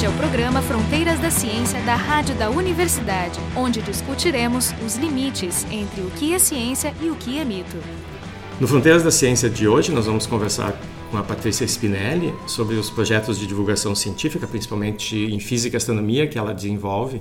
Este é o programa Fronteiras da Ciência da Rádio da Universidade, onde discutiremos os limites entre o que é ciência e o que é mito. No Fronteiras da Ciência de hoje, nós vamos conversar com a Patrícia Spinelli sobre os projetos de divulgação científica, principalmente em física e astronomia, que ela desenvolve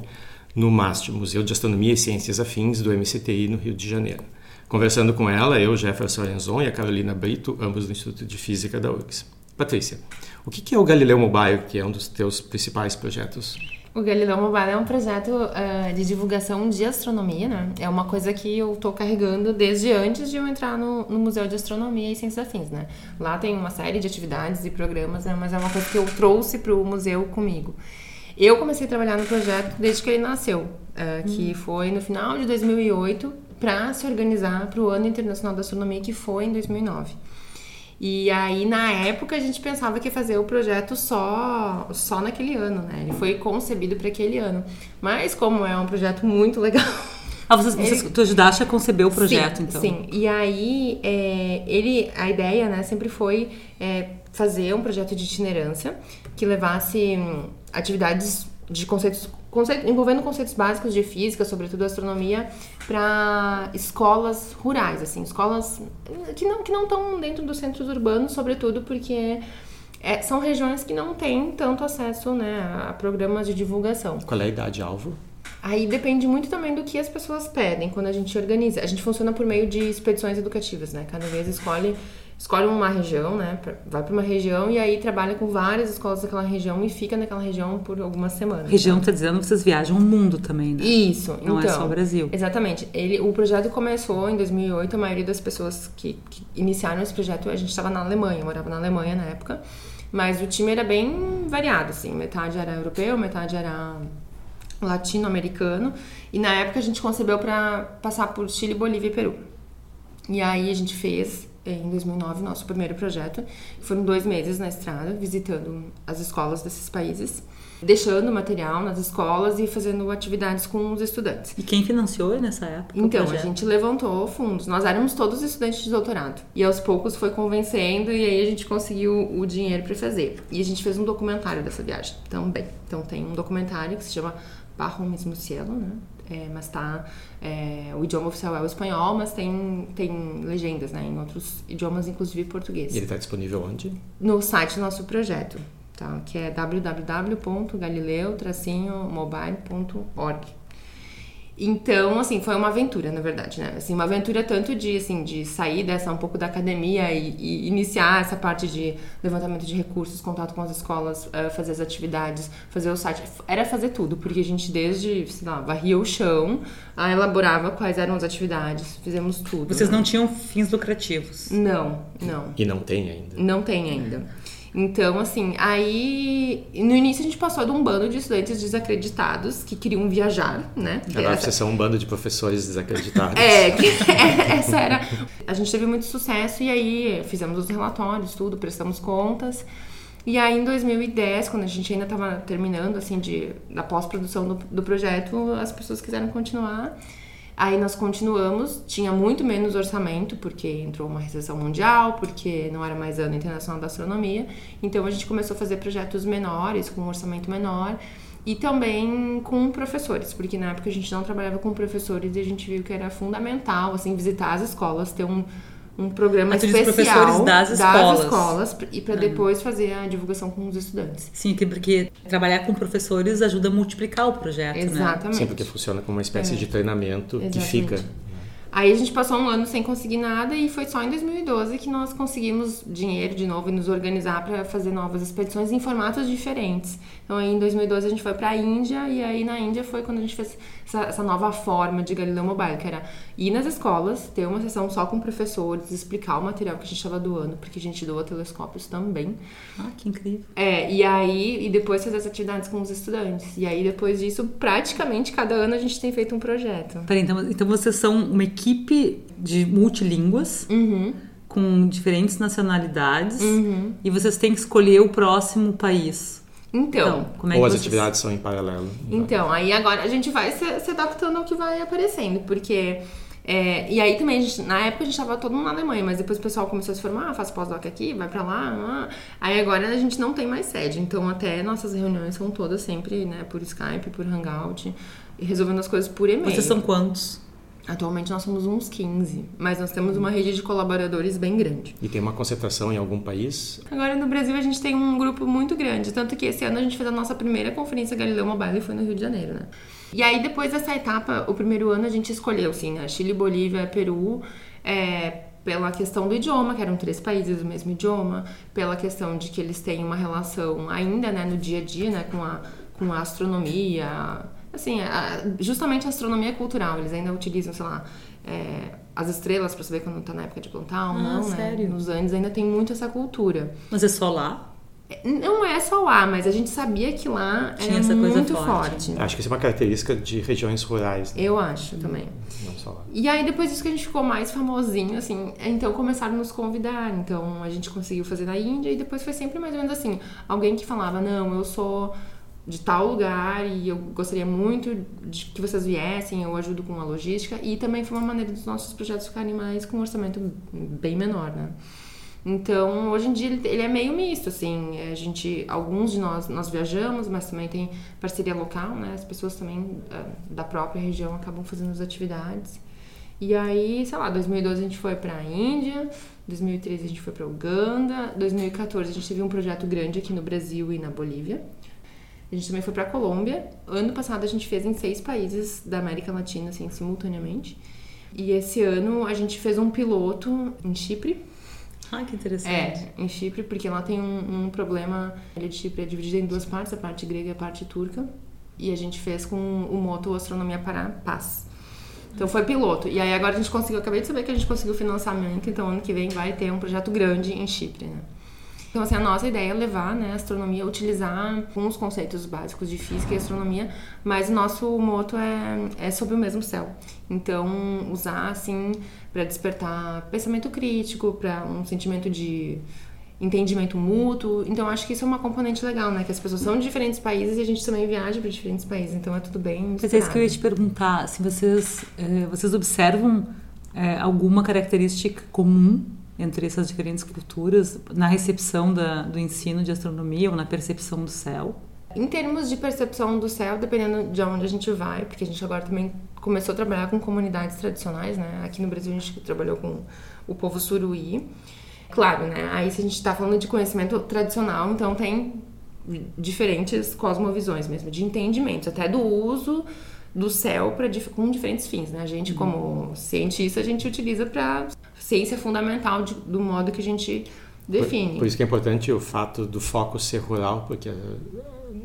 no MAST, Museu de Astronomia e Ciências Afins do MCTI, no Rio de Janeiro. Conversando com ela, eu, Jefferson Arenzon e a Carolina Brito, ambos do Instituto de Física da URGS. Patrícia, o que é o Galileu Mobile, que é um dos teus principais projetos? O Galileu Mobile é um projeto uh, de divulgação de astronomia, né? É uma coisa que eu estou carregando desde antes de eu entrar no, no, Museu de Astronomia e Ciências Afins, né? Lá tem uma série de atividades e programas, né? mas é uma coisa que eu trouxe para o museu comigo. Eu comecei a trabalhar no projeto desde que ele nasceu, uh, que hum. foi no final de 2008, para se organizar para o Ano Internacional da Astronomia, que foi em 2009. E aí, na época, a gente pensava que ia fazer o projeto só, só naquele ano, né? Ele foi concebido para aquele ano. Mas, como é um projeto muito legal. Ah, vocês, vocês, tu ajudaste a conceber o projeto, sim, então? Sim, e aí, é, ele, a ideia, né, sempre foi é, fazer um projeto de itinerância que levasse hum, atividades de conceitos, conceito, envolvendo conceitos básicos de física, sobretudo astronomia, para escolas rurais, assim, escolas que não que não estão dentro dos centros urbanos, sobretudo porque é, são regiões que não têm tanto acesso né, a programas de divulgação. Qual é a idade alvo? Aí depende muito também do que as pessoas pedem quando a gente organiza. A gente funciona por meio de expedições educativas, né? Cada vez escolhe escolhe uma região, né? Vai para uma região e aí trabalha com várias escolas daquela região e fica naquela região por algumas semanas. Região tá, tá dizendo que vocês viajam o mundo também, né? Isso, não então, é só o Brasil. Exatamente. Ele, o projeto começou em 2008. A maioria das pessoas que, que iniciaram esse projeto, a gente estava na Alemanha, morava na Alemanha na época. Mas o time era bem variado, assim. Metade era europeu, metade era latino-americano. E na época a gente concebeu para passar por Chile, Bolívia e Peru. E aí a gente fez em 2009 nosso primeiro projeto. Foram dois meses na estrada, visitando as escolas desses países, deixando material nas escolas e fazendo atividades com os estudantes. E quem financiou nessa época? Então, a gente levantou fundos. Nós éramos todos estudantes de doutorado. E aos poucos foi convencendo e aí a gente conseguiu o dinheiro para fazer. E a gente fez um documentário dessa viagem também. Então tem um documentário que se chama Barro Mismo Cielo, né? É, mas tá. É, o idioma oficial é o espanhol, mas tem, tem legendas, né? Em outros idiomas, inclusive português. E ele está disponível onde? No site do nosso projeto, tá? Que é www.galileu-mobile.org. Então, assim, foi uma aventura, na verdade, né? Assim, uma aventura tanto de, assim, de sair dessa um pouco da academia e, e iniciar essa parte de levantamento de recursos, contato com as escolas, uh, fazer as atividades, fazer o site. Era fazer tudo, porque a gente desde, sei lá, varria o chão, uh, elaborava quais eram as atividades, fizemos tudo. Vocês né? não tinham fins lucrativos? Não, não. E não tem ainda? Não tem ainda. Então, assim, aí no início a gente passou de um bando de estudantes desacreditados que queriam viajar, né? Agora essa... vocês são um bando de professores desacreditados. É, que, é, essa era. A gente teve muito sucesso e aí fizemos os relatórios, tudo, prestamos contas. E aí em 2010, quando a gente ainda estava terminando, assim, de, da pós-produção do, do projeto, as pessoas quiseram continuar. Aí nós continuamos, tinha muito menos orçamento, porque entrou uma recessão mundial, porque não era mais ano internacional da astronomia. Então a gente começou a fazer projetos menores, com um orçamento menor. E também com professores, porque na época a gente não trabalhava com professores e a gente viu que era fundamental, assim, visitar as escolas, ter um, um programa Mas especial professores das escolas, das escolas e para depois fazer a divulgação com os estudantes. Sim, porque trabalhar com professores ajuda a multiplicar o projeto, né? Exatamente. Sim, porque funciona como uma espécie é. de treinamento Exatamente. que fica Aí a gente passou um ano sem conseguir nada e foi só em 2012 que nós conseguimos dinheiro de novo e nos organizar para fazer novas expedições em formatos diferentes. Então aí em 2012 a gente foi para a Índia e aí na Índia foi quando a gente fez essa, essa, nova forma de Galileu Mobile, que era ir nas escolas, ter uma sessão só com professores, explicar o material que a gente estava doando, porque a gente doa telescópios também. Ah, que incrível. É, e aí, e depois fazer as atividades com os estudantes. E aí, depois disso, praticamente cada ano a gente tem feito um projeto. Peraí, então, então vocês são uma equipe de multilínguas. Uhum. Com diferentes nacionalidades uhum. e vocês têm que escolher o próximo país. Então, então como é Ou as vocês... atividades são em paralelo. Então, aí agora a gente vai se, se, adaptando ao que vai aparecendo, porque É, e aí também, gente, na época a gente tava todo mundo na Alemanha, mas depois o pessoal começou a se formar, ah, faz pós-doc aqui, vai pra lá, lá. Aí agora a gente não tem mais sede, então até nossas reuniões são todas sempre, né, por Skype, por Hangout, e resolvendo as coisas por e-mail. Vocês são quantos? Atualmente nós somos uns 15, mas nós temos uma rede de colaboradores bem grande. E tem uma concentração em algum país? Agora no Brasil a gente tem um grupo muito grande, tanto que esse ano a gente fez a nossa primeira conferência Galileu Mobile e foi no Rio de Janeiro, né? E aí depois dessa etapa, o primeiro ano a gente escolheu, assim, né? Chile, Bolívia, Peru, é, pela questão do idioma, que eram três países do mesmo idioma, pela questão de que eles têm uma relação ainda, né, no dia a dia, né, com a, com a astronomia, assim, a, justamente a astronomia cultural, eles ainda utilizam, sei lá, é, as estrelas para saber quando tá na época de plantar ou Ah, não, sério? né? Nos Andes ainda tem muito essa cultura. Mas é só lá? Não é só lá, mas a gente sabia que lá Tinha era essa coisa muito forte. forte. Acho que isso é uma característica de regiões rurais, né? Eu acho também. não só lá. E aí, depois disso que a gente ficou mais famosinho, assim, então começaram a nos convidar. Então, a gente conseguiu fazer na Índia e depois foi sempre mais ou menos assim. Alguém que falava, não, eu sou de tal lugar e eu gostaria muito de que vocês viessem, eu ajudo com a logística. E também foi uma maneira dos nossos projetos ficarem mais com um orçamento bem menor, né? Então, hoje em dia ele- é meio misto, assim, a gente, alguns de nós, nós viajamos, mas também tem parceria local, né, as pessoas também ah, da própria região acabam fazendo as atividades. E aí, sei lá, 2012 a gente foi pra Índia, 2013 a gente foi pra Uganda, 2014 a gente teve um projeto grande aqui no Brasil e na Bolívia. A gente também foi pra Colômbia. Ano passado a gente fez em seis países da América Latina, assim, simultaneamente. E esse ano a gente fez um piloto em Chipre, Ah, que interessante. é, em Chipre, porque lá tem um, um problema. A ilha de Chipre é dividida em duas partes, a parte grega e a parte turca. E a gente fez com o moto Astronomia para Paz. Então foi piloto. E aí agora a gente conseguiu, acabei de saber que a gente conseguiu financiamento, então ano que vem vai ter um projeto grande em Chipre, né? Então, assim, a nossa ideia é levar né, a astronomia, utilizar os conceitos básicos de física e astronomia, mas o nosso moto é, é sobre o mesmo céu. Então, usar, assim, para despertar pensamento crítico, para um sentimento de entendimento mútuo. Então, acho que isso é uma componente legal, né? Que as pessoas são de diferentes países e a gente também viaja para diferentes países, então é tudo bem Mas é isso que eu ia te perguntar, se vocês, eh, vocês observam eh, alguma característica comum entre essas diferentes culturas na recepção da, do ensino de astronomia ou na percepção do céu? Em termos de percepção do céu, dependendo de onde a gente vai, porque a gente agora também começou a trabalhar com comunidades tradicionais, né? Aqui no Brasil a gente trabalhou com o povo suruí. Claro, né? Aí se a gente está falando de conhecimento tradicional, então tem diferentes cosmovisões mesmo, de entendimentos, até do uso do céu para com diferentes fins, né? A gente como cientista a gente utiliza para ciência fundamental de- do modo que a gente define. Por, por isso que é importante o fato do foco ser rural, porque eh,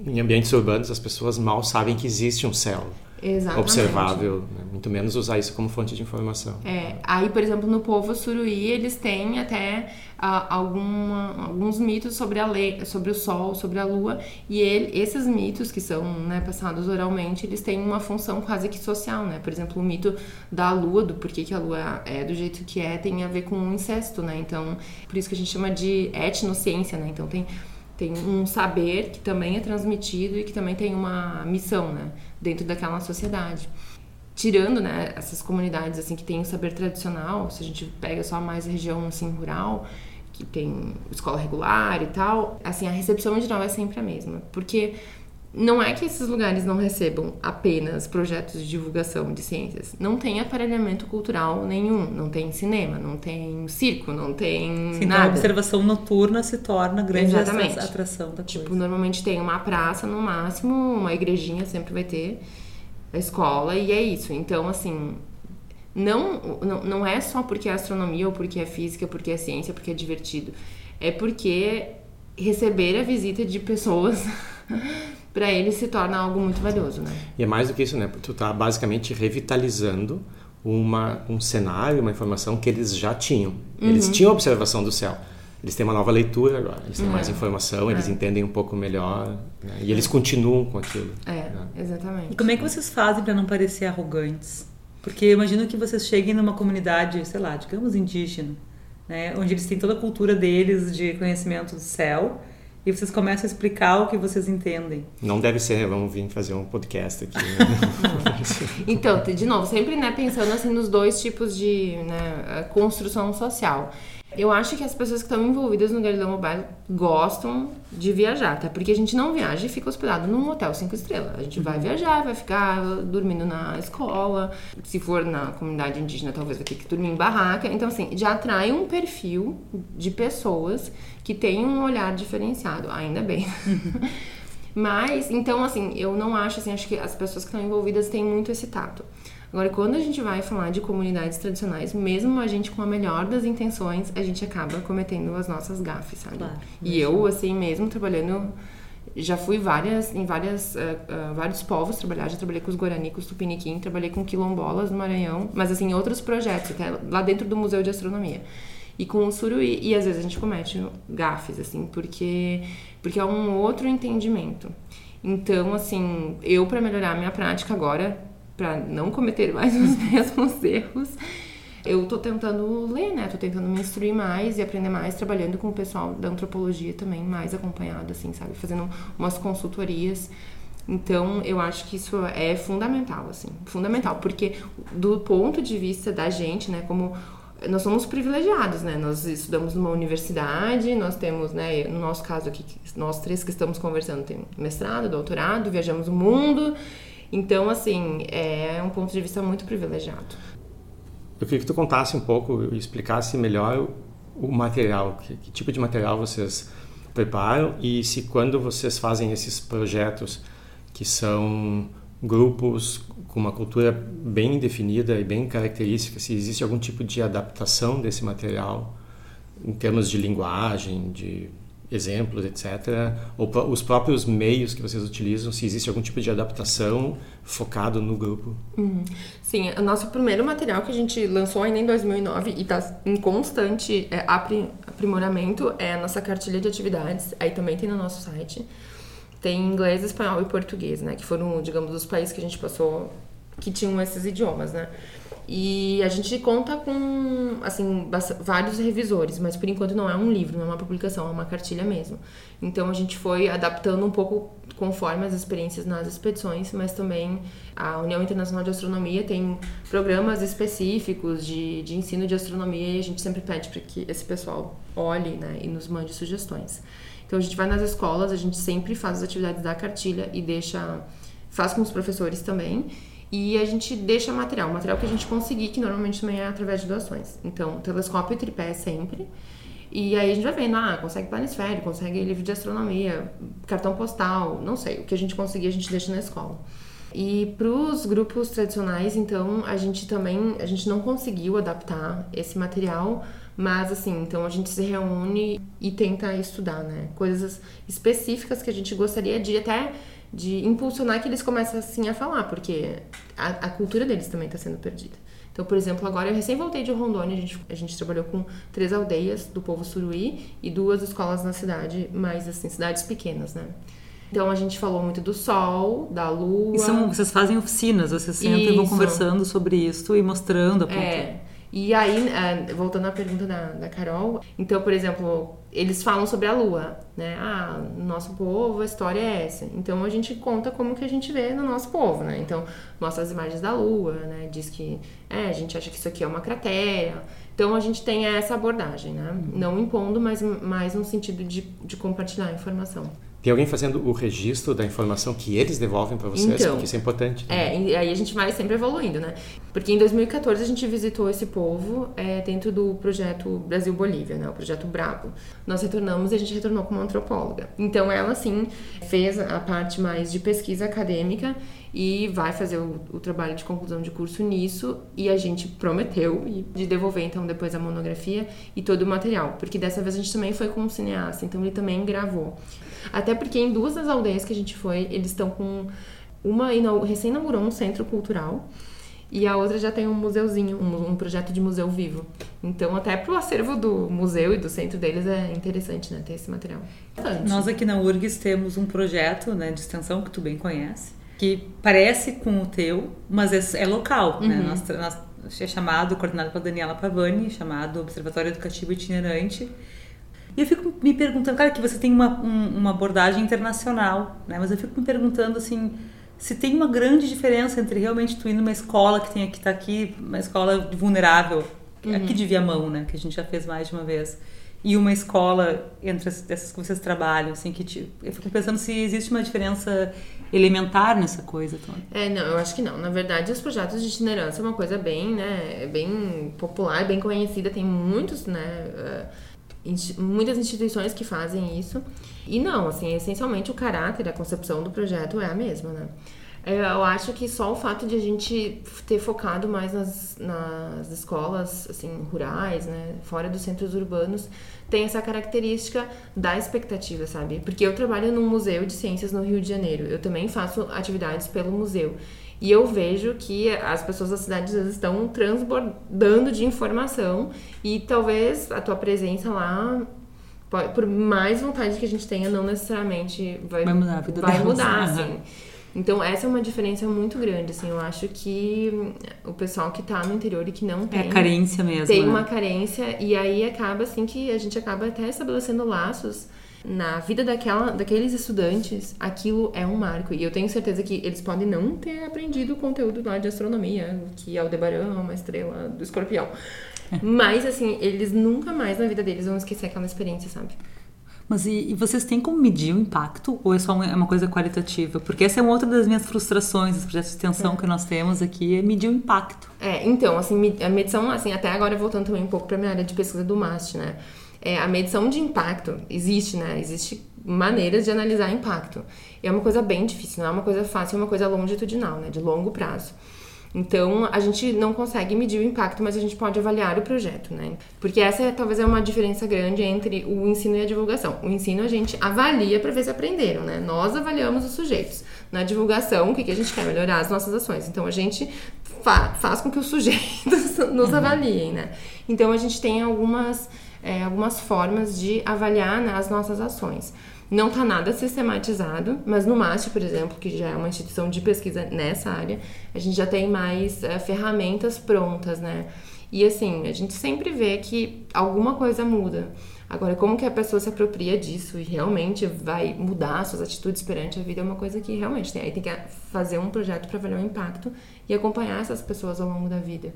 em ambientes urbanos as pessoas mal sabem que existe um céu Exatamente. observável, né? muito menos usar isso como fonte de informação. É, aí, por exemplo, no povo suruí, eles têm até ah, alguma- alguns mitos sobre, a lei, sobre o sol, sobre a lua, e ele- esses mitos que são né, passados oralmente, eles têm uma função quase que social, né? Por exemplo, o mito da lua, do porquê que a lua é do jeito que é, tem a ver com o incesto, né? Então, por isso que a gente chama de etnociência, né? Então, tem tem um saber que também é transmitido e que também tem uma missão, né, dentro daquela sociedade. Tirando, né, essas comunidades assim que tem o saber tradicional, se a gente pega só mais a região assim rural, que tem escola regular e tal, assim, a recepção geral é sempre a mesma, porque não é que esses lugares não recebam apenas projetos de divulgação de ciências. Não tem aparelhamento cultural nenhum. Não tem cinema, não tem circo, não tem Então, a nada. observação noturna se torna grande Exatamente. atra- atração da Tipo, coisa. normalmente tem uma praça no máximo, uma igrejinha sempre vai ter, a escola, e é isso. Então, assim, não, não, não é só porque é astronomia, ou porque é física, porque é ciência, porque é divertido. É porque receber a visita de pessoas, para eles se torna algo muito valioso, né? E é mais do que isso, né? Tu tá basicamente revitalizando uma, um cenário, uma informação que eles já tinham. Uhum. Eles tinham observação do céu. Eles têm uma nova leitura agora, eles têm É. mais informação, eles entendem um pouco melhor né? e eles continuam com aquilo. É, né? exatamente. E como é que vocês fazem para não parecer arrogantes? Porque eu imagino que vocês cheguem numa comunidade, sei lá, digamos indígena, né, onde eles têm toda a cultura deles de conhecimento do céu, e vocês começam a explicar o que vocês entendem. Não deve ser, vamos vir fazer um podcast aqui. Né? então, de novo, sempre né, pensando assim nos dois tipos de né, construção social. Eu acho que as pessoas que estão envolvidas no Galileu Mobile gostam de viajar, tá? Porque a gente não viaja e fica hospedado num hotel cinco estrelas. A gente vai viajar, vai ficar dormindo na escola. Se for na comunidade indígena, talvez vai ter que dormir em barraca. Então, assim, já atrai um perfil de pessoas que têm um olhar diferenciado. Ainda bem. Mas, então, assim, eu não acho, assim, acho que as pessoas que estão envolvidas têm muito esse tato. Agora, quando a gente vai falar de comunidades tradicionais, mesmo a gente com a melhor das intenções, a gente acaba cometendo as nossas gafes, sabe? Claro, e eu, assim, mesmo trabalhando já fui várias em várias uh, uh, vários povos trabalhar. Já trabalhei com os Guarani com os Tupiniquim trabalhei com quilombolas no Maranhão mas assim outros projetos até lá dentro do Museu de Astronomia. E com o Suruí e às vezes a gente comete gafes assim porque porque é um outro entendimento. Então assim eu para melhorar a minha prática agora para não cometer mais os mesmos erros, eu tô tentando ler, né? Tô tentando me instruir mais e aprender mais, trabalhando com o pessoal da antropologia também, mais acompanhado, assim, sabe? Fazendo umas consultorias. Então, eu acho que isso é fundamental, assim, fundamental, porque do ponto de vista da gente, né, como nós somos privilegiados, né? Nós estudamos numa universidade, nós temos, né, no nosso caso aqui, nós três que estamos conversando, tem mestrado, doutorado, viajamos o mundo então, assim, é um ponto de vista muito privilegiado. Eu queria que tu contasse um pouco e explicasse melhor o material, que, que, tipo de material vocês preparam e se quando vocês fazem esses projetos que são grupos com uma cultura bem definida e bem característica, se existe algum tipo de adaptação desse material em termos de linguagem, de exemplos, etc. Ou os próprios meios que vocês utilizam, se existe algum tipo de adaptação focado no grupo. Uhum. Sim, o nosso primeiro material que a gente lançou ainda em 2009 e está em constante é, aprimoramento é a nossa cartilha de atividades. Aí também tem no nosso site. Tem inglês, espanhol e português, né? Que foram, digamos, os países que a gente passou que tinham esses idiomas, né? E a gente conta com, assim, vários revisores, mas por enquanto não é um livro, não é uma publicação, é uma cartilha mesmo. Então a gente foi adaptando um pouco conforme as experiências nas expedições, mas também a União Internacional de Astronomia tem programas específicos de, de ensino de astronomia e a gente sempre pede para que esse pessoal olhe né, e nos mande sugestões. Então a gente vai nas escolas, a gente sempre faz as atividades da cartilha e deixa, faz com os professores também e a gente deixa material, material que a gente conseguir, que normalmente também é através de doações. Então, telescópio e tripé sempre. E aí a gente vai vendo, ah, consegue planisfério, consegue livro de astronomia, cartão postal, não sei, o que a gente conseguir a gente deixa na escola. E para os grupos tradicionais, então, a gente também, a gente não conseguiu adaptar esse material, mas assim, então a gente se reúne e tenta estudar, né? Coisas específicas que a gente gostaria de até de impulsionar que eles comecem assim a falar, porque a, a cultura deles também está sendo perdida. Então, por exemplo, agora eu recém voltei de Rondônia, a gente, a gente trabalhou com três aldeias do povo suruí e duas escolas na cidade, mas assim, cidades pequenas, né? Então a gente falou muito do sol, da lua. E são, vocês fazem oficinas, vocês sentam e vão conversando sobre isso e mostrando a ponta. É. E aí, é, voltando à pergunta da, da Carol, então, por exemplo, eles falam sobre a lua, né? Ah, no nosso povo a história é essa. Então a gente conta como que a gente vê no nosso povo, né? Então mostra as imagens da lua, né? Diz que é, a gente acha que isso aqui é uma cratera. Então a gente tem essa abordagem, né? Uhum. Não impondo, mas mais no sentido de, de compartilhar a informação. Tem alguém fazendo o registro da informação que eles devolvem para vocês? Então, porque isso é importante. É, e aí a gente vai sempre evoluindo, né? Porque em 2014 a gente visitou esse povo é, dentro do projeto Brasil-Bolívia, né? O projeto Bravo. Nós retornamos e a gente retornou como antropóloga. Então ela, sim, fez a parte mais de pesquisa acadêmica e vai fazer o, o, trabalho de conclusão de curso nisso e a gente prometeu de devolver então depois a monografia e todo o material, porque dessa vez a gente também foi com um cineasta, então ele também gravou. Até porque em duas das aldeias que a gente foi, eles estão com uma recém inaugurou um centro cultural e a outra já tem um museuzinho, um, um projeto de museu vivo. Então, até para o acervo do museu e do centro deles é interessante, né, ter esse material. Nós aqui na URGS temos um projeto né, de extensão que tu bem conhece, que parece com o teu, mas é, é local, né? uhum. né? Nós, nós, é chamado, coordenado pela Daniela Pavani, chamado Observatório Educativo Itinerante, E eu fico me perguntando, cara, que você tem uma, um, uma abordagem internacional, né? Mas eu fico me perguntando assim, se tem uma grande diferença entre realmente tu ir numa escola que tem que tá aqui, uma escola vulnerável, uhum. aqui de Viamão, né, que a gente já fez mais de uma vez, e uma escola entre essas que vocês trabalham, assim, que eu fico pensando se existe uma diferença elementar nessa coisa toda. É, não, eu acho que não. Na verdade, os projetos de itinerância é uma coisa bem, né, bem popular, bem conhecida, tem muitos, né, uh, muitas instituições que fazem isso. E não, assim, essencialmente o caráter, a concepção do projeto é a mesma, né? Eu acho que só o fato de a gente ter focado mais nas, nas escolas assim rurais, né, fora dos centros urbanos, tem essa característica da expectativa, sabe? Porque eu trabalho num museu de ciências no Rio de Janeiro. Eu também faço atividades pelo museu. E eu vejo que as pessoas da cidade às vezes estão transbordando de informação e talvez a tua presença lá por mais vontade que a gente tenha, não necessariamente vai, vai mudar a vida Vai mudar, assim. Então, essa é uma diferença muito grande, assim. Eu acho que o pessoal que tá no interior e que não tem... É carência mesmo, Tem né? uma carência e aí acaba, assim, que a gente acaba até estabelecendo laços na vida daquela, daqueles estudantes, aquilo é um marco. E eu tenho certeza que eles podem não ter aprendido o conteúdo lá de astronomia, que Aldebaran é uma estrela do escorpião. Mas, assim, eles nunca mais na vida deles vão esquecer aquela experiência, sabe? Mas e, e, vocês têm como medir o impacto ou é só uma, é uma coisa qualitativa? Porque essa é uma outra das minhas frustrações dos projetos de extensão é. que nós temos aqui, é medir o impacto. É, então, assim, a medição, assim, até agora voltando também um pouco para minha área de pesquisa do MAST, né? É, a medição de impacto existe, né? Existe maneiras de analisar impacto. É uma coisa bem difícil, não é uma coisa fácil, é uma coisa longitudinal, né? De longo prazo. Então, a gente não consegue medir o impacto, mas a gente pode avaliar o projeto, né? Porque essa é, talvez é uma diferença grande entre o ensino e a divulgação. O ensino a gente avalia para ver se aprenderam, né? Nós avaliamos os sujeitos. Na divulgação, o que, que a gente quer? Melhorar as nossas ações. Então, a gente fa faz com que os sujeitos nos uhum. avaliem, né? Então, a gente tem algumas, é, algumas formas de avaliar né, as nossas ações. Não está nada sistematizado, mas no MAST, por exemplo, que já é uma instituição de pesquisa nessa área, a gente já tem mais é, ferramentas prontas, né? E assim, a gente sempre vê que alguma coisa muda. Agora, como que a pessoa se apropria disso e realmente vai mudar suas atitudes perante a vida é uma coisa que realmente tem. Aí tem que fazer um projeto para avaliar o impacto e acompanhar essas pessoas ao longo da vida.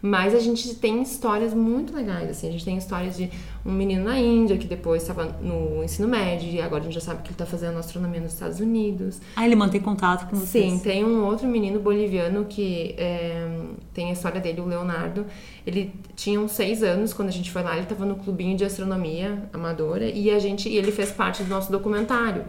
Mas a gente tem histórias muito legais, assim. A gente tem histórias de um menino na Índia que depois estava no ensino médio e agora a gente já sabe que ele está fazendo astronomia nos Estados Unidos. Ah, ele mantém contato com vocês? Sim, tem um outro menino boliviano que é, tem a história dele, o Leonardo. Ele tinha uns seis anos quando a gente foi lá, ele estava no clubinho de astronomia amadora e a gente, e ele fez parte do nosso documentário.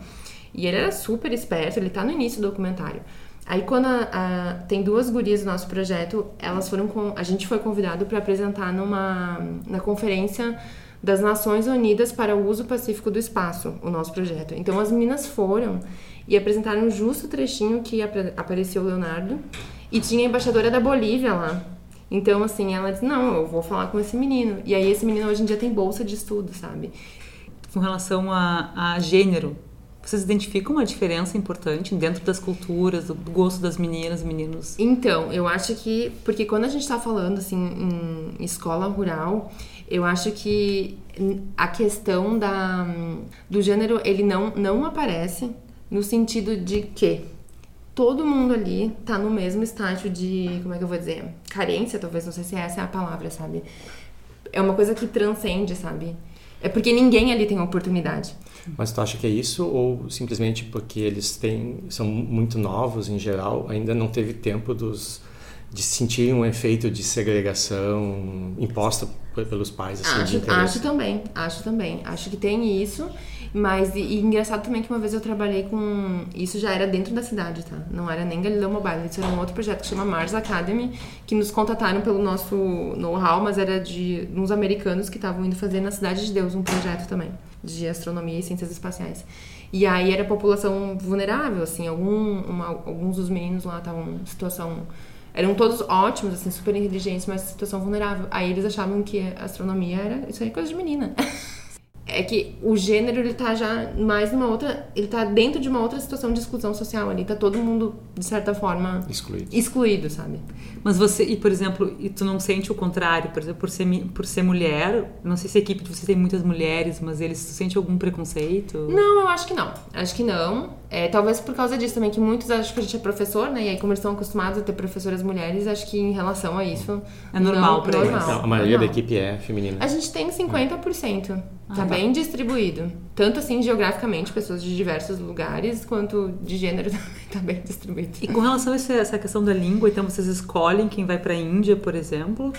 E ele era super esperto, ele está no início do documentário. Aí quando a, a, tem duas gurias do nosso projeto, elas foram com, a gente foi convidado para apresentar numa na conferência das Nações Unidas para o Uso Pacífico do Espaço, o nosso projeto. Então as meninas foram e apresentaram justo o trechinho que apareceu o Leonardo e tinha a embaixadora da Bolívia lá. Então, assim, ela disse: Não, eu vou falar com esse menino. E aí, esse menino hoje em dia tem bolsa de estudo, sabe? Com relação a, a gênero, vocês identificam uma diferença importante dentro das culturas, do gosto das meninas e meninos? Então, eu acho que. Porque quando a gente está falando assim, em escola rural, eu acho que a questão da, do gênero ele não, não aparece no sentido de que todo mundo ali tá no mesmo estágio de. Como é que eu vou dizer? Carência, talvez, não sei se essa é a palavra, sabe? É uma coisa que transcende, sabe? É porque ninguém ali tem oportunidade. Mas tu acha que é isso ou simplesmente porque eles têm são muito novos em geral, ainda não teve tempo dos de sentir um efeito de segregação imposta pelos pais assim, acho, acho também, acho também. Acho que tem isso mas, e, e, engraçado também que uma vez eu trabalhei com. Isso já era dentro da cidade, tá? Não era nem Galileu Mobile, isso era um outro projeto que chama Mars Academy, que nos contataram pelo nosso know-how, mas era de uns americanos que estavam indo fazer na Cidade de Deus um projeto também, de astronomia e ciências espaciais. E aí era população vulnerável, assim, algum, uma, alguns dos meninos lá estavam em situação eram todos ótimos, assim, super inteligentes, mas situação vulnerável. Aí eles achavam que astronomia era isso aí é coisa de menina. é que o gênero ele tá já mais numa outra, ele tá dentro de uma outra situação de exclusão social ali, tá todo mundo de certa forma Excluído. excluído, sabe? Mas você, e por exemplo, e tu não sente o contrário, por exemplo, por ser, por ser mulher, não sei se a equipe de vocês tem muitas mulheres, mas eles, tu sente algum preconceito? Não, eu acho que não. Acho que não. É, talvez por causa disso também, que muitos acham que a gente é professor, né? E aí, como eles estão acostumados a ter professoras mulheres, acho que em relação a isso. É normal não, pra eles. normal, Então, a maioria da normal. equipe é feminina. A gente tem 50%. Ah, tá bem distribuído. Tanto assim, geograficamente, pessoas de diversos lugares, quanto de gênero também tá bem distribuído. E com relação a essa, questão da língua, então vocês escolhem quem vai pra Índia, por exemplo?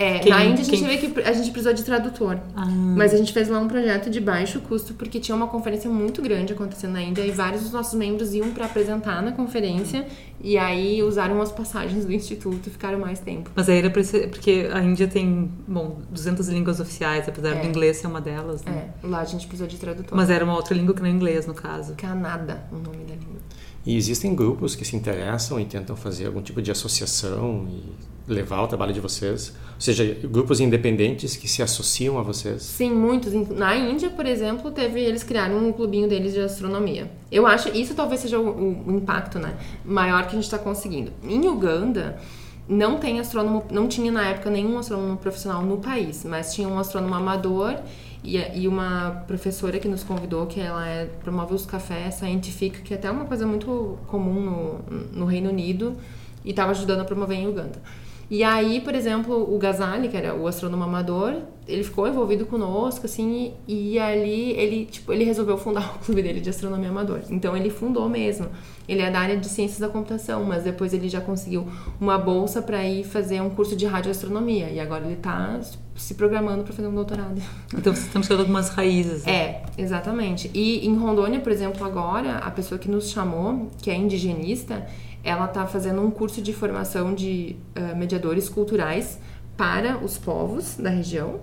É, Quem- na Índia a gente quem- vê que a gente precisou de tradutor. Ah. Mas a gente fez lá um projeto de baixo custo, porque tinha uma conferência muito grande acontecendo na Índia e vários dos nossos membros iam para apresentar na conferência e aí usaram as passagens do instituto e ficaram mais tempo. Mas aí era pra ser, porque a Índia tem, bom, 200 línguas oficiais, apesar É. do inglês ser uma delas, né? É, lá a gente precisou de tradutor. Mas era uma outra língua que não é inglês, no caso. Canadá, o nome da língua. E existem grupos que se interessam e tentam fazer algum tipo de associação e levar o trabalho de vocês? Ou seja, grupos independentes que se associam a vocês? Sim, muitos. Na Índia, por exemplo, teve eles criaram um clubinho deles de astronomia. Eu acho isso talvez seja o, o- impacto, né, maior que a gente está conseguindo. Em Uganda não tem astrônomo, não tinha na época nenhum astrônomo profissional no país, mas tinha um astrônomo amador e, uma professora que nos convidou, que ela é, promove os cafés scientific, que é até uma coisa muito comum no, no Reino Unido e estava ajudando a promover em Uganda. E aí, por exemplo, o Ghazali, que era o astrônomo amador, ele ficou envolvido conosco, assim, e, e ali ele, tipo, ele resolveu fundar o clube dele de astronomia amador. Então ele fundou mesmo. Ele é da área de ciências da computação, mas depois ele já conseguiu uma bolsa para ir fazer um curso de radioastronomia. E agora ele tá se programando para fazer um doutorado. Então vocês estão tirando algumas raízes. né? É, exatamente. E em Rondônia, por exemplo, agora, a pessoa que nos chamou, que é indigenista, ela está fazendo um curso de formação de eh, mediadores culturais para os povos da região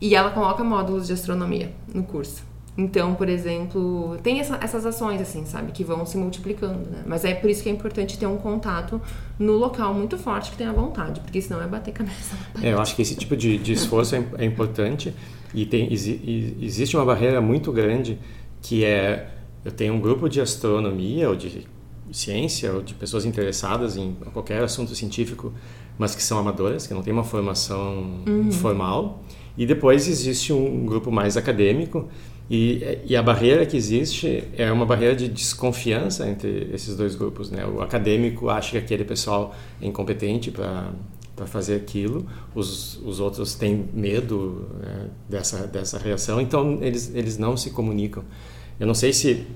e ela coloca módulos de astronomia no curso. Então, por exemplo, tem essa- essas ações, assim, sabe, que vão se multiplicando, né? Mas é por isso que é importante ter um contato no local muito forte que tenha vontade, porque senão é bater cabeça. É, eu acho que esse tipo de, de esforço é, é importante e, tem, exi- existe uma barreira muito grande que é eu tenho um grupo de astronomia ou de ciência ou de pessoas interessadas em qualquer assunto científico, mas que são amadoras, que não têm uma formação formal, e depois existe um grupo mais acadêmico e, e a barreira que existe é uma barreira de desconfiança entre esses dois grupos, né? O acadêmico acha que aquele pessoal é incompetente para para fazer aquilo, os, os outros têm medo né, dessa dessa reação, então eles eles não se comunicam. Eu não sei se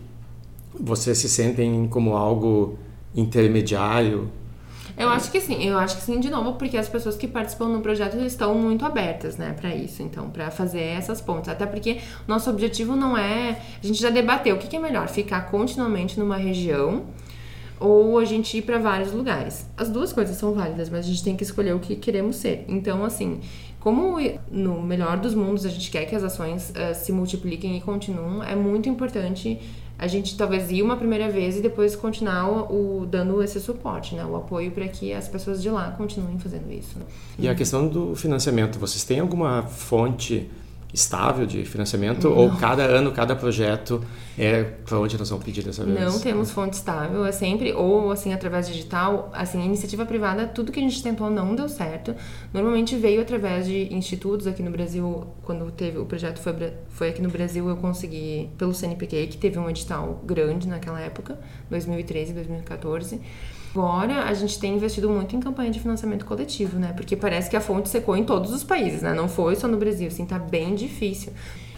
vocês se sentem como algo intermediário Eu acho que sim, eu acho que sim, de novo, porque as pessoas que participam do projeto estão muito abertas, né, para isso, então, para fazer essas pontes. Até porque nosso objetivo não é. A gente já debateu o que, que é melhor, ficar continuamente numa região ou a gente ir para vários lugares. As duas coisas são válidas, mas a gente tem que escolher o que queremos ser. Então, assim, como no melhor dos mundos a gente quer que as ações eh, se multipliquem e continuem, é muito importante a gente talvez ir uma primeira vez e depois continuar o, o- dando esse suporte, né, o apoio para que as pessoas de lá continuem fazendo isso. E a questão do financiamento, vocês têm alguma fonte estável de financiamento ou cada ano, cada projeto é para onde nós vamos pedir dessa vez? Não temos fonte estável, é sempre ou assim através digital, assim, iniciativa privada, tudo que a gente tentou não deu certo. Normalmente veio através de institutos aqui no Brasil, quando teve o projeto foi, foi aqui no Brasil, eu consegui pelo CNPq, que teve um edital grande naquela época, 2013, 2014. Agora a gente tem investido muito em campanha de financiamento coletivo, né? Porque parece que a fonte secou em todos os países, né? Não foi só no Brasil, assim, tá bem difícil.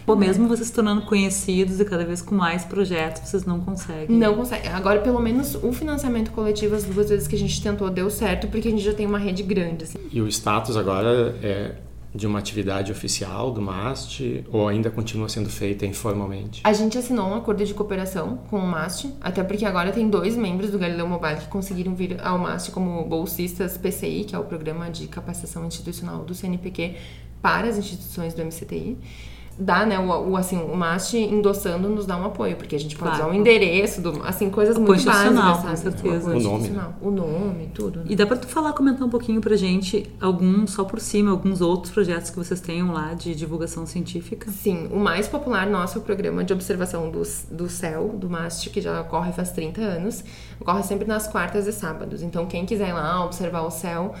Pô, mesmo vocês se tornando conhecidos e cada vez com mais projetos, vocês não conseguem. Não consegue. Agora, pelo menos o financiamento coletivo, as duas vezes que a gente tentou, deu certo, porque a gente já tem uma rede grande, assim. E o status agora é de uma atividade oficial do MAST ou ainda continua sendo feita informalmente? A gente assinou um acordo de cooperação com o MAST, até porque agora tem dois membros do Galileu Mobile que conseguiram vir ao MAST como bolsistas PCI, que é o Programa de Capacitação Institucional do CNPq, para as instituições do MCTI. Dá, né, o, o, assim, o MAST endossando nos dá um apoio, porque a gente pode Claro. usar o endereço, do, assim, coisas muito básicas, sabe? com certeza. O nome. O nome, tudo. né? E dá pra tu falar, comentar um pouquinho pra gente, algum, só por cima, alguns outros projetos que vocês tenham lá de divulgação científica? Sim, o mais popular nosso é o programa de observação do, do céu, do MAST, que já ocorre faz 30 anos. Ocorre sempre nas quartas e sábados. Então, quem quiser ir lá observar o céu,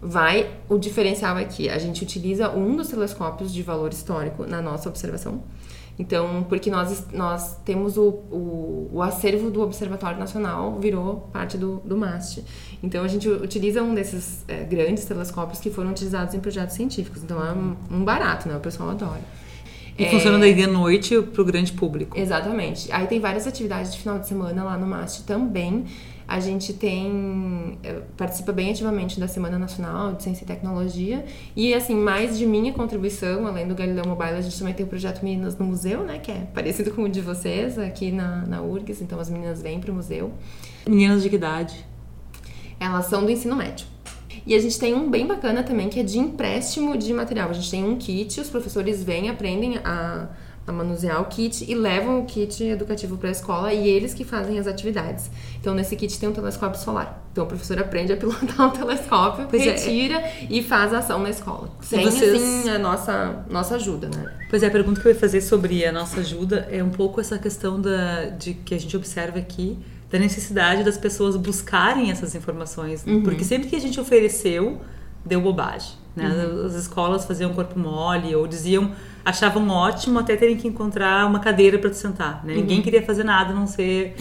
vai. O diferencial é que a gente utiliza um dos telescópios de valor histórico na nossa observação. Então, porque nós, nós temos o, o, o acervo do Observatório Nacional, virou parte do, do MAST. Então, a gente utiliza um desses eh, grandes telescópios que foram utilizados em projetos científicos. Então, é um, um barato, né? O pessoal adora. E É, funciona daí de noite pro grande público. Exatamente. Aí tem várias atividades de final de semana lá no MAST também. A gente tem. eh, participa bem ativamente da Semana Nacional de Ciência e Tecnologia. E, assim, mais de minha contribuição, além do Galileu Mobile, a gente também tem o projeto Meninas no Museu, né? Que é parecido com o de vocês aqui na, na URGS. Então, as meninas vêm para o museu. Meninas de que idade? Elas são do ensino médio. E a gente tem um bem bacana também, que é de empréstimo de material. A gente tem um kit, os professores vêm, aprendem a, a manusear o kit e levam o kit educativo para a escola e eles que fazem as atividades. Então, nesse kit tem um telescópio solar. Então, o professor aprende a pilotar o telescópio, Pois é. retira e faz a ação na escola. Sem, vocês- assim, a nossa, nossa ajuda, né? Pois é, a pergunta que eu ia fazer sobre a nossa ajuda é um pouco essa questão da, de que a gente observa aqui, da necessidade das pessoas buscarem essas informações. Uhum. Porque sempre que a gente ofereceu, deu bobagem. Né? Uhum. As escolas faziam corpo mole ou diziam, achavam ótimo até terem que encontrar uma cadeira para tu sentar. Né? Uhum. Ninguém queria fazer nada a não ser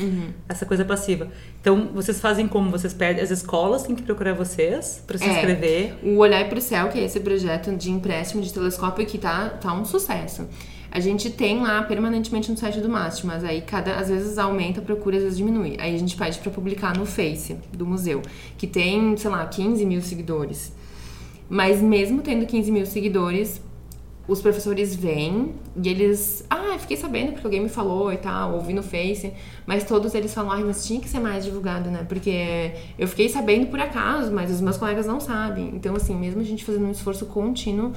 essa coisa passiva. Então, vocês fazem como? Vocês pedem, as escolas têm que procurar vocês para se É. inscrever. O Olhar para o Céu, que é esse projeto de empréstimo de telescópio que tá, tá um sucesso. A gente tem lá permanentemente no site do MAST, mas aí cada às vezes aumenta a procura, às vezes diminui. Aí a gente pede para publicar no Face do museu, que tem, sei lá, 15 mil seguidores. Mas mesmo tendo 15 mil seguidores, os professores vêm e eles. Ah, fiquei sabendo porque alguém me falou e tal, ouvi no Face. Mas todos eles falam, ai, mas tinha que ser mais divulgado, né? Porque eu fiquei sabendo por acaso, mas os meus colegas não sabem. Então, assim, mesmo a gente fazendo um esforço contínuo,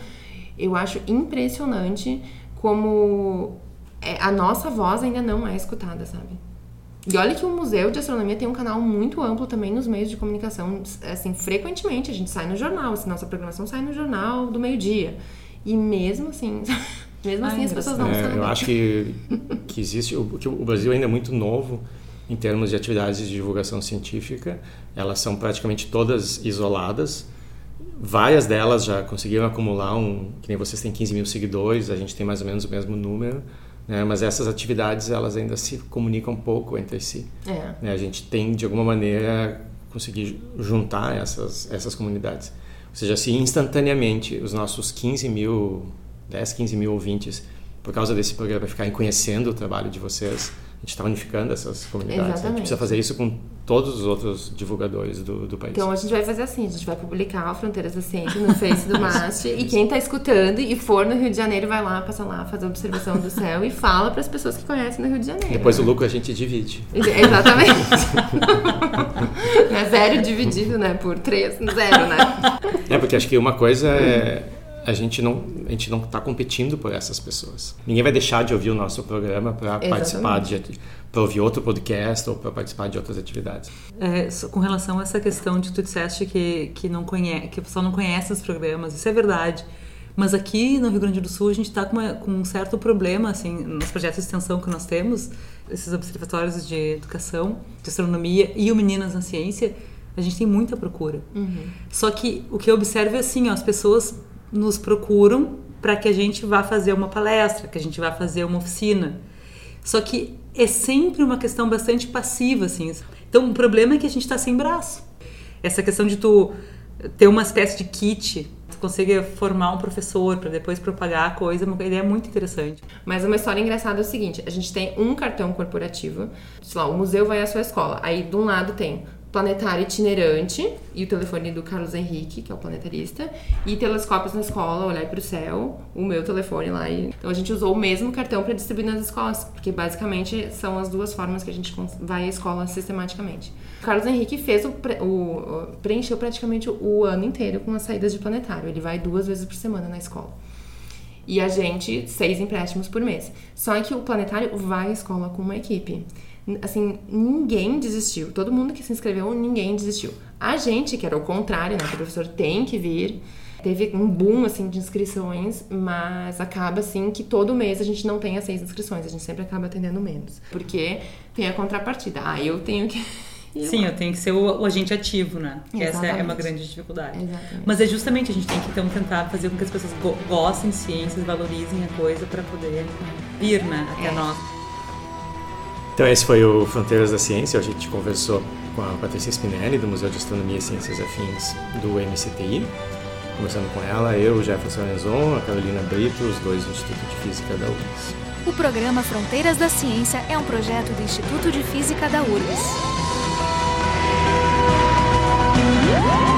eu acho impressionante como é, a nossa voz ainda não é escutada, sabe? E olha que o Museu de Astronomia tem um canal muito amplo também nos meios de comunicação. Assim, frequentemente a gente sai no jornal, assim, nossa programação sai no jornal do meio-dia. E mesmo assim, mesmo Ah, assim as pessoas não É, sabem. eu acho que, que existe o, que o Brasil ainda é muito novo em termos de atividades de divulgação científica. Elas são praticamente todas isoladas. Várias delas já conseguiram acumular um, que nem vocês têm 15 mil seguidores, a gente tem mais ou menos o mesmo número, né? Mas essas atividades elas ainda se comunicam pouco entre si. É. né? A gente tem de alguma maneira conseguir juntar essas essas comunidades. Ou seja, se instantaneamente os nossos 15 mil, 10, 15 mil ouvintes, por causa desse programa, ficarem conhecendo o trabalho de vocês, gente está unificando essas comunidades. A gente precisa fazer isso com todos os outros divulgadores do, do país. Então a gente vai fazer assim, a gente vai publicar o Fronteiras da Ciência no Face do MAST e quem tá escutando e for no Rio de Janeiro vai lá, passa lá, faz a observação do céu e fala para as pessoas que conhecem no Rio de Janeiro. Depois o né? lucro a gente divide. Exatamente. é zero dividido, né, por três, zero, né? É, porque acho que uma coisa é a gente não a gente não está competindo por essas pessoas. Ninguém vai deixar de ouvir o nosso programa para participar de para ouvir outro podcast ou para participar de outras atividades. É, com relação a essa questão de tu disseste que, que, não conhece, que o pessoal não conhece os programas, isso é verdade. Mas aqui no Rio Grande do Sul a gente está com, com um certo problema, assim, nos projetos de extensão que nós temos, esses observatórios de educação, de astronomia e o Meninas na Ciência, a gente tem muita procura. Só que o que eu observo é assim, ó, as pessoas nos procuram para que a gente vá fazer uma palestra, que a gente vá fazer uma oficina. Só que é sempre uma questão bastante passiva, assim. Então, o problema é que a gente está sem braço. Essa questão de tu ter uma espécie de kit, tu consegue formar um professor para depois propagar a coisa, é uma ideia muito interessante. Mas uma história engraçada é o seguinte: a gente tem um cartão corporativo, sei lá, o museu vai à sua escola. Aí de um lado tem planetário itinerante e o telefone do Carlos Henrique, que é o planetarista, e telescópios na escola, olhar para o céu, o meu telefone lá. Então a gente usou o mesmo cartão para distribuir nas escolas, porque basicamente são as duas formas que a gente vai à escola sistematicamente. O Carlos Henrique fez o, pre- o- preencheu praticamente o ano inteiro com as saídas de planetário. Ele vai duas vezes por semana na escola. E a gente, seis empréstimos por mês. Só que o planetário vai à escola com uma equipe. Assim, ninguém desistiu. Todo mundo que se inscreveu, ninguém desistiu. A gente, que era o contrário, né? Que o professor tem que vir. Teve um boom, assim, de inscrições, mas acaba, assim, que todo mês a gente não tem as seis inscrições. A gente sempre acaba atendendo menos. Porque tem a contrapartida. Ah, eu tenho que... Sim, eu tenho que ser o, o agente ativo, né? Que essa é uma grande dificuldade. Exatamente. Mas é justamente a gente tem que então tentar fazer com que as pessoas go gostem de ciências, valorizem a coisa para poder vir, né, até é. nós. Então esse foi o Fronteiras da Ciência. A gente conversou com a Patrícia Spinelli do Museu de Astronomia e Ciências Afins do MCTI. Conversando com ela, eu, Jefferson Lenzon, a Carolina Brito, os dois do Instituto de Física da URGS. O programa Fronteiras da Ciência é um projeto do Instituto de Física da URGS. Yeah.